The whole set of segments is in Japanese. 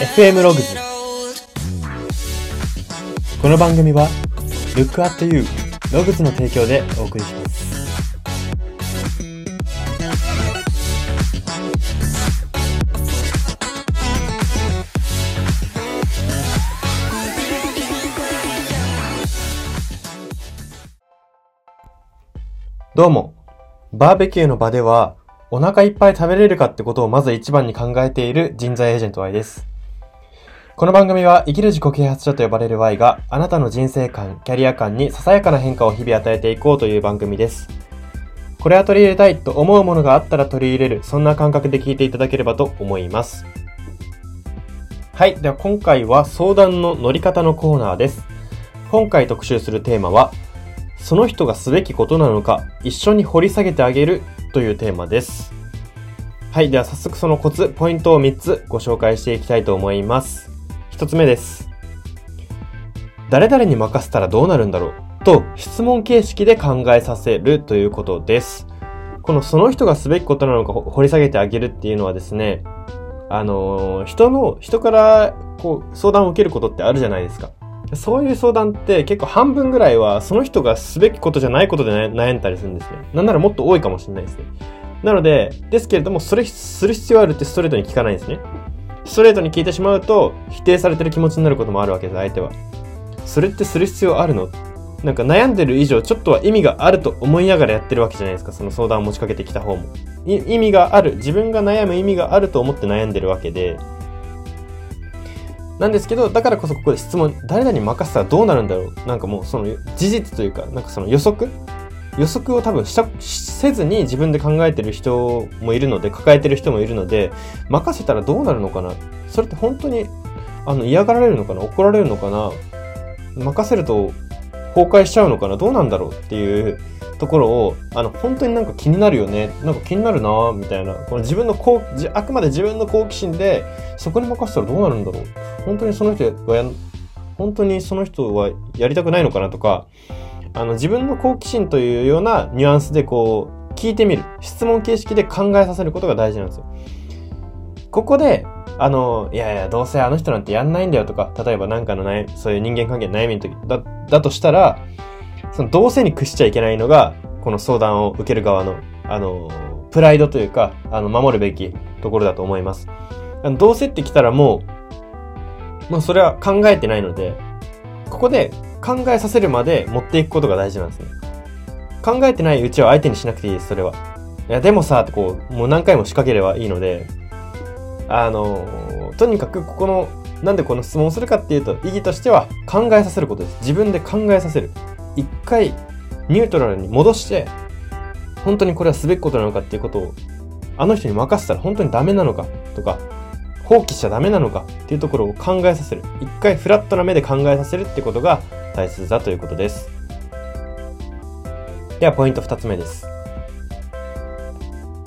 FM ログズこの番組は Look at You ログズの提供でお送りします。どうも。バーベキューの場ではお腹いっぱい食べれるかってことをまず一番に考えている人材エージェント Y です。この番組は生きる自己啓発書と呼ばれる Y があなたの人生観、キャリア観にささやかな変化を日々与えていこうという番組です。これは取り入れたいと思うものがあったら取り入れる、そんな感覚で聞いていただければと思います。はい。では今回は相談の乗り方のコーナーです。今回特集するテーマは、その人がすべきことなのか、一緒に掘り下げてあげるというテーマです。はい。では早速そのコツ、ポイントを3つご紹介していきたいと思います。1つ目です。誰々に任せたらどうなるんだろうと質問形式で考えさせるということです。このその人がすべきことなのか掘り下げてあげるっていうのはですね、あの、人の、人からこう相談を受けることってあるじゃないですか。そういう相談って結構半分ぐらいはその人がすべきことじゃないことで悩んだりするんですね。なんならもっと多いかもしれないですね。なので、ですけれども、それする必要あるってストレートに聞かないんですね。ストレートに聞いてしまうと、否定されてる気持ちになることもあるわけです、相手は。それってする必要あるの？なんか悩んでる以上、ちょっとは意味があると思いながらやってるわけじゃないですか、その相談を持ちかけてきた方も。意味がある、自分が悩む意味があると思って悩んでるわけで、なんですけど、だからこそここで質問、誰々に任せたらどうなるんだろう？なんかもうその事実というか、なんかその予測予測を多分したせずに自分で考えてる人もいるので、抱えてる人もいるので、任せたらどうなるのかな？それって本当にあの嫌がられるのかな？怒られるのかな？任せると崩壊しちゃうのかな？どうなんだろうっていうところを、あの、本当になんか気になるよね？なんか気になるなみたいな。この自分の好、あくまで自分の好奇心で、そこに任せたらどうなるんだろう？本当にその人はや、本当にその人はやりたくないのかなとか、あの、自分の好奇心というようなニュアンスでこう、聞いてみる。質問形式で考えさせることが大事なんですよ。ここで、あの、いやいや、どうせあの人なんてやんないんだよとか、例えばなんかの悩、そういう人間関係の悩みの時だ、だとしたら、そのどうせに屈しちゃいけないのが、この相談を受ける側の、あの、プライドというか、あの、守るべきところだと思います。あのどうせってきたらもう、もうそれは考えてないので、ここで考えさせるまで持っていくことが大事なんですね。考えてないうちは相手にしなくていいです、それは。いや、でもさ、ってこう、もう何回も仕掛ければいいので、あの、とにかくここの、なんでこの質問をするかっていうと、意義としては考えさせることです。自分で考えさせる。一回ニュートラルに戻して、本当にこれはすべきことなのかっていうことを、あの人に任せたら本当にダメなのかとか、放棄しちゃダメなのかっていうところを考えさせる。一回フラットな目で考えさせるってことが大切だということです。では、ポイント二つ目です。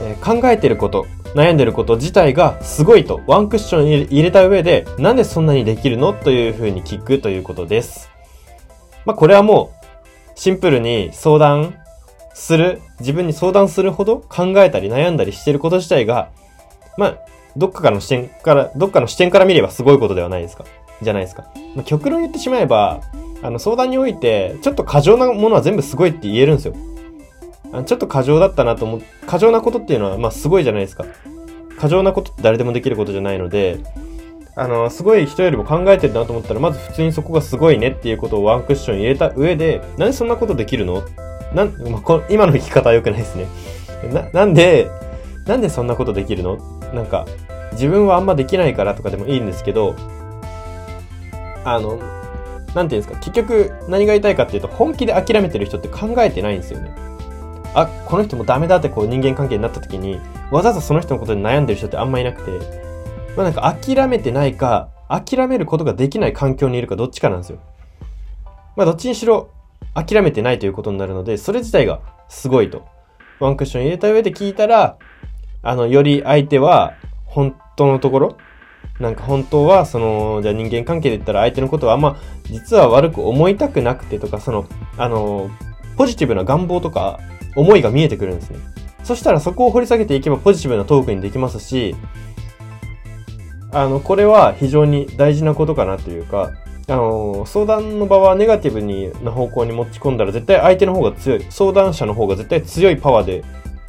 えー、考えてること、悩んでること自体がすごいとワンクッションに入れた上で、なんでそんなにできるのというふうに聞くということです。まあ、これはもう、シンプルに相談する、自分に相談するほど考えたり悩んだりしてること自体が、まあ、どっかからの視点から、どっかの視点から見ればすごいことではないですか？じゃないですか？まあ、極論言ってしまえば、あの、相談において、ちょっと過剰なものは全部すごいって言えるんですよ。あのちょっと過剰だったなと思う、過剰なことっていうのは、まあ、すごいじゃないですか。過剰なことって誰でもできることじゃないので、あの、すごい人よりも考えてるなと思ったら、まず普通にそこがすごいねっていうことをワンクッション入れた上で、なんでそんなことできるの？なん、まあ、今の生き方は良くないですね。な、なんで、なんでそんなことできるの？なんか、自分はあんまできないからとかでもいいんですけど、あの、なんていうんですか、結局何が言いたいかっていうと、本気で諦めてる人って考えてないんですよね。あ、この人もダメだってこう人間関係になった時に、わざわざその人のことで悩んでる人ってあんまいなくて、まあなんか諦めてないか、諦めることができない環境にいるかどっちかなんですよ。まあどっちにしろ諦めてないということになるので、それ自体がすごいと。ワンクッション入れた上で聞いたら、あの、より相手は本当のところ、なんか本当は、その、じゃあ人間関係で言ったら相手のことはあんま、実は悪く思いたくなくてとか、その、あの、ポジティブな願望とか、思いが見えてくるんですね。そしたらそこを掘り下げていけばポジティブなトークにできますし、あの、これは非常に大事なことかなというか、あの、相談の場はネガティブにな方向に持ち込んだら絶対相手の方が強い、相談者の方が絶対強いパワーで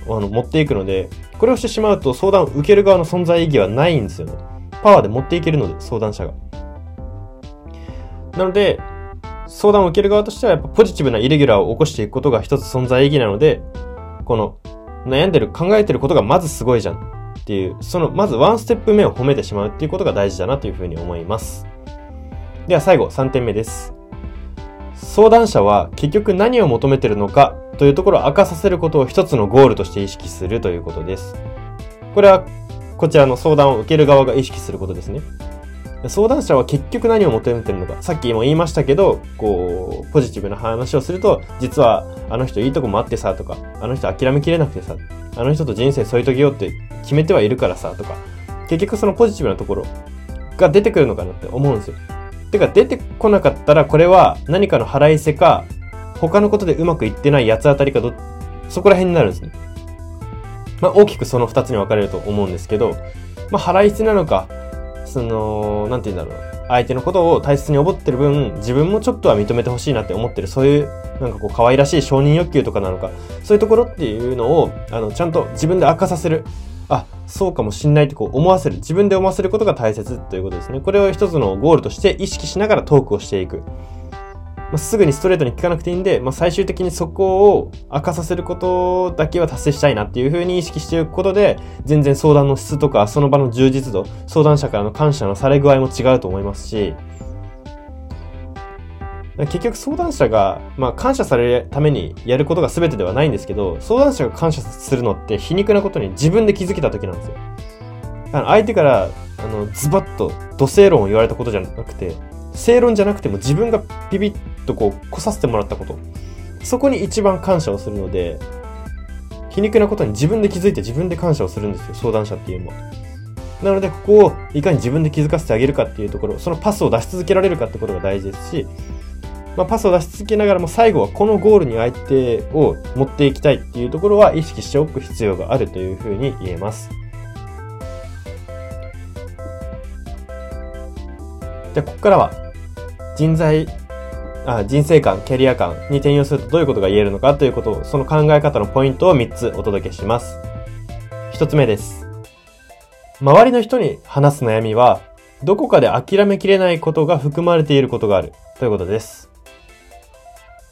あの持っていくので、これをしてしまうと相談を受ける側の存在意義はないんですよね。パワーで持っていけるので、相談者が。なので、相談を受ける側としてはやっぱポジティブなイレギュラーを起こしていくことが一つ存在意義なので、この悩んでる、考えてることがまずすごいじゃんっていう、そのまずワンステップ目を褒めてしまうっていうことが大事だなというふうに思います。では最後、3点目です。相談者は結局何を求めてるのかというところを明かさせることを一つのゴールとして意識するということです。これはこちらの相談を受ける側が意識することですね。相談者は結局何を求めてるのか。さっきも言いましたけど、こう、ポジティブな話をすると、実はあの人いいとこもあってさ、とか、あの人諦めきれなくてさ、あの人と人生添い遂げようって決めてはいるからさ、とか、結局そのポジティブなところが出てくるのかなって思うんですよ。てか出てこなかったらこれは何かの腹いせか、他のことでうまくいってない八つ当たりかど、そこら辺になるんですね。まあ大きくその二つに分かれると思うんですけど、まあ腹いせなのか、その、なんて言うんだろう。相手のことを大切に思ってる分、自分もちょっとは認めてほしいなって思ってる、そういう、なんかこう、可愛らしい承認欲求とかなのか、そういうところっていうのを、あの、ちゃんと自分で明かさせる。あ、そうかもしんないってこう思わせる。自分で思わせることが大切ということですね。これを一つのゴールとして意識しながらトークをしていく。まあ、すぐにストレートに聞かなくていいんで、まあ、最終的にそこを明かさせることだけは達成したいなっていうふうに意識していくことで、全然相談の質とか、その場の充実度、相談者からの感謝のされ具合も違うと思いますし、結局相談者が、まあ、感謝されるためにやることが全てではないんですけど、相談者が感謝するのって皮肉なことに自分で気づけた時なんですよ。あの相手から、あの、ズバッと、土星論を言われたことじゃなくて、正論じゃなくても自分がビビッとこう、来させてもらったこと。そこに一番感謝をするので、皮肉なことに自分で気づいて自分で感謝をするんですよ、相談者っていうのは。なので、ここをいかに自分で気づかせてあげるかっていうところ、そのパスを出し続けられるかってことが大事ですし、まあ、パスを出し続けながらも最後はこのゴールに相手を持っていきたいっていうところは意識しておく必要があるというふうに言えます。で、ここからは人材あ人生観、キャリア観に転用するとどういうことが言えるのかということを、その考え方のポイントを3つお届けします。1つ目です。周りの人に話す悩みは、どこかで諦めきれないことが含まれていることがあるということです。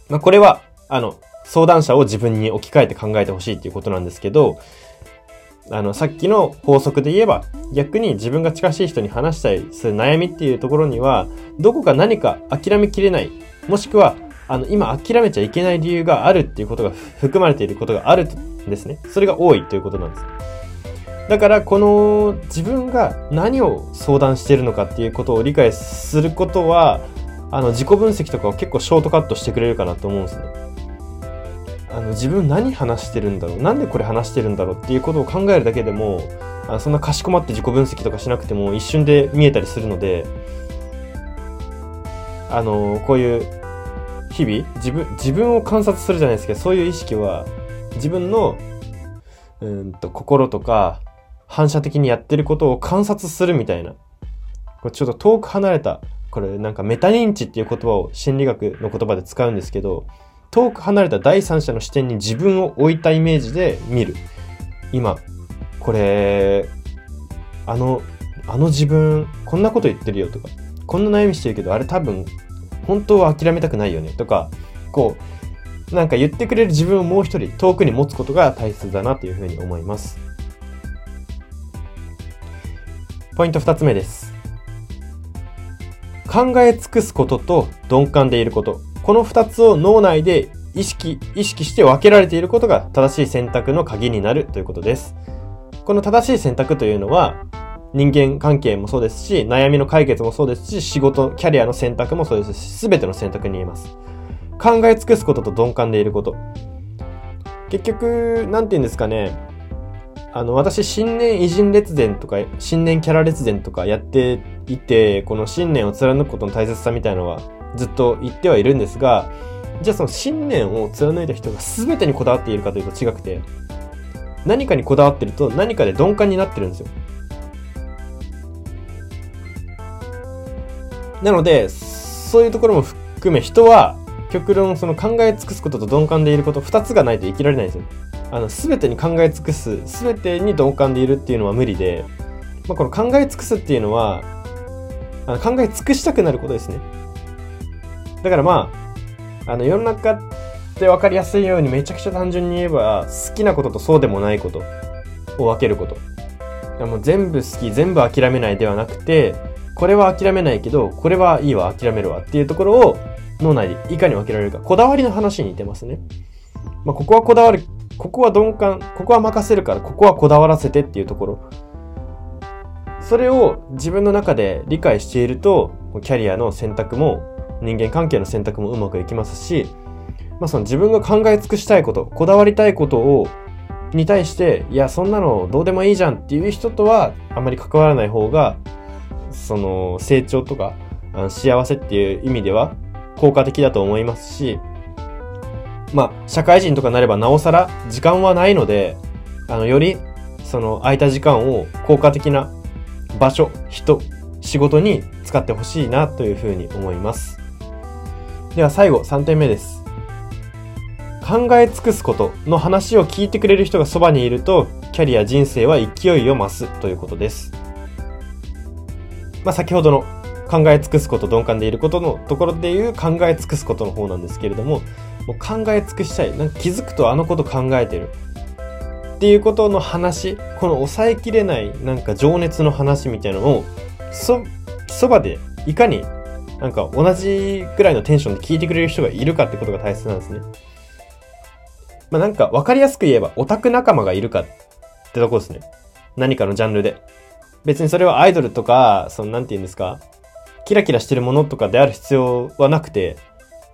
まあ、これは、あの、相談者を自分に置き換えて考えてほしいっていうことなんですけど、あの、さっきの法則で言えば、逆に自分が近しい人に話したりする悩みっていうところには、どこか何か諦めきれないもしくは、あの、今諦めちゃいけない理由があるっていうことが含まれていることがあるんですね。それが多いということなんです。だから、この自分が何を相談しているのかっていうことを理解することは、あの、自己分析とかを結構ショートカットしてくれるかなと思うんですね。あの、自分何話してるんだろう？なんでこれ話してるんだろうっていうことを考えるだけでも、あそんなかしこまって自己分析とかしなくても一瞬で見えたりするので、あの、こういう日々、自分、自分を観察するじゃないですけど、そういう意識は、自分の、うんと、心とか、反射的にやってることを観察するみたいな。これちょっと遠く離れた、これなんかメタ認知っていう言葉を心理学の言葉で使うんですけど、遠く離れた第三者の視点に自分を置いたイメージで見る。今、これ、あの、あの自分、こんなこと言ってるよとか、こんな悩みしてるけど、あれ多分本当は諦めたくないよねとか、こう、なんか言ってくれる自分をもう一人遠くに持つことが大切だなというふうに思います。ポイント二つ目です。考え尽くすことと鈍感でいること。この二つを脳内で意識、意識して分けられていることが正しい選択の鍵になるということです。この正しい選択というのは、人間関係もそうですし、悩みの解決もそうですし、仕事、キャリアの選択もそうですし、すべての選択に言えます。考え尽くすことと鈍感でいること。結局、なんて言うんですかね。あの、私、新年偉人列伝とか、新年キャラ列伝とかやっていて、この信念を貫くことの大切さみたいのはずっと言ってはいるんですが、じゃあその信念を貫いた人が全てにこだわっているかというと違くて、何かにこだわってると何かで鈍感になってるんですよ。なので、そういうところも含め人は極論その考え尽くすことと鈍感でいること2つがないと生きられないんですよ。あの、すべてに考え尽くす、すべてに鈍感でいるっていうのは無理で、まあ、この考え尽くすっていうのは、あの考え尽くしたくなることですね。だからまあ、あの、世の中って分かりやすいようにめちゃくちゃ単純に言えば、好きなこととそうでもないことを分けること。もう全部好き、全部諦めないではなくて、これは諦めないけど、これはいいわ、諦めるわっていうところを脳内でいかに分けられるか。こだわりの話に似てますね。まあ、ここはこだわる、ここは鈍感、ここは任せるから、ここはこだわらせてっていうところ。それを自分の中で理解していると、キャリアの選択も、人間関係の選択もうまくいきますし、まあ、その自分が考え尽くしたいこと、こだわりたいことを、に対して、いや、そんなのどうでもいいじゃんっていう人とは、あまり関わらない方が、その、成長とか、幸せっていう意味では、効果的だと思いますし、まあ、社会人とかなればなおさら時間はないので、あの、より、その空いた時間を効果的な場所、人、仕事に使ってほしいなというふうに思います。では最後、3点目です。考え尽くすことの話を聞いてくれる人がそばにいると、キャリア人生は勢いを増すということです。まあ、先ほどの考え尽くすこと、鈍感でいることのところでいう考え尽くすことの方なんですけれども、もう考え尽くしたい。なんか気づくとあのこと考えてる。っていうことの話、この抑えきれないなんか情熱の話みたいなのを、そ、そばでいかになんか同じくらいのテンションで聞いてくれる人がいるかってことが大切なんですね。まあなんか分かりやすく言えばオタク仲間がいるかってとこですね。何かのジャンルで。別にそれはアイドルとか、そのなんて言うんですか、キラキラしてるものとかである必要はなくて、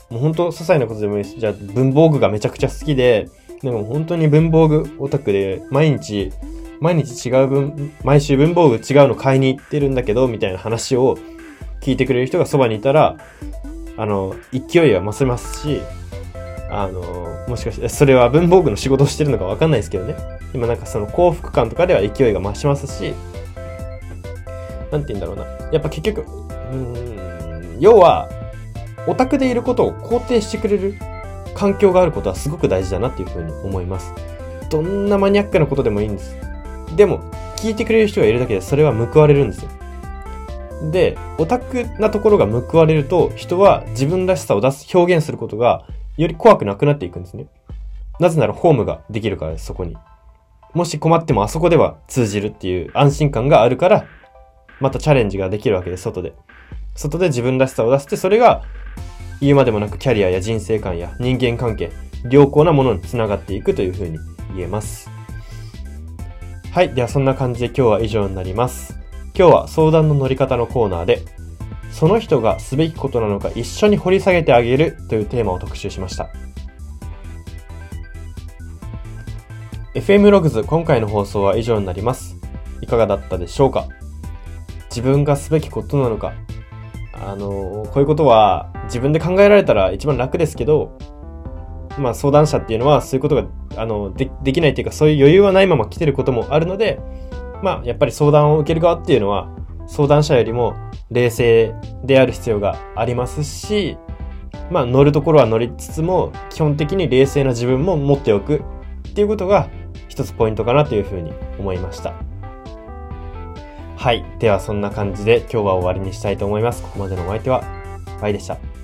もう本当些細なことでもいいです。じゃあ文房具がめちゃくちゃ好きで、でも本当に文房具オタクで、毎日、毎日違う文、毎週文房具違うの買いに行ってるんだけど、みたいな話を聞いてくれる人がそばにいたら、あの、勢いは増せますし、あの、もしかして、それは文房具の仕事をしてるのかわかんないですけどね。今なんかその幸福感とかでは勢いが増しますし、なんて言うんだろうな。やっぱ結局、うん、要は、オタクでいることを肯定してくれる環境があることはすごく大事だなっていうふうに思います。どんなマニアックなことでもいいんです。でも、聞いてくれる人がいるだけでそれは報われるんですよ。で、オタクなところが報われると、人は自分らしさを出す、表現することがより怖くなくなっていくんですね。なぜならホームができるからです、そこに。もし困ってもあそこでは通じるっていう安心感があるから、またチャレンジができるわけです、外で。外で自分らしさを出して、それが言うまでもなくキャリアや人生観や人間関係、良好なものにつながっていくというふうに言えます。はい。ではそんな感じで今日は以上になります。今日は相談の乗り方のコーナーで、その人がすべきことなのか一緒に掘り下げてあげるというテーマを特集しました。FM ログズ今回の放送は以上になります。いかがだったでしょうか？自分がすべきことなのかあの、こういうことは自分で考えられたら一番楽ですけど、まあ相談者っていうのはそういうことが、あの、で、できないっていうかそういう余裕はないまま来てることもあるので、まあやっぱり相談を受ける側っていうのは相談者よりも冷静である必要がありますし、まあ乗るところは乗りつつも基本的に冷静な自分も持っておくっていうことが一つポイントかなというふうに思いました。はい。ではそんな感じで今日は終わりにしたいと思います。ここまでのお相手は、バイでした。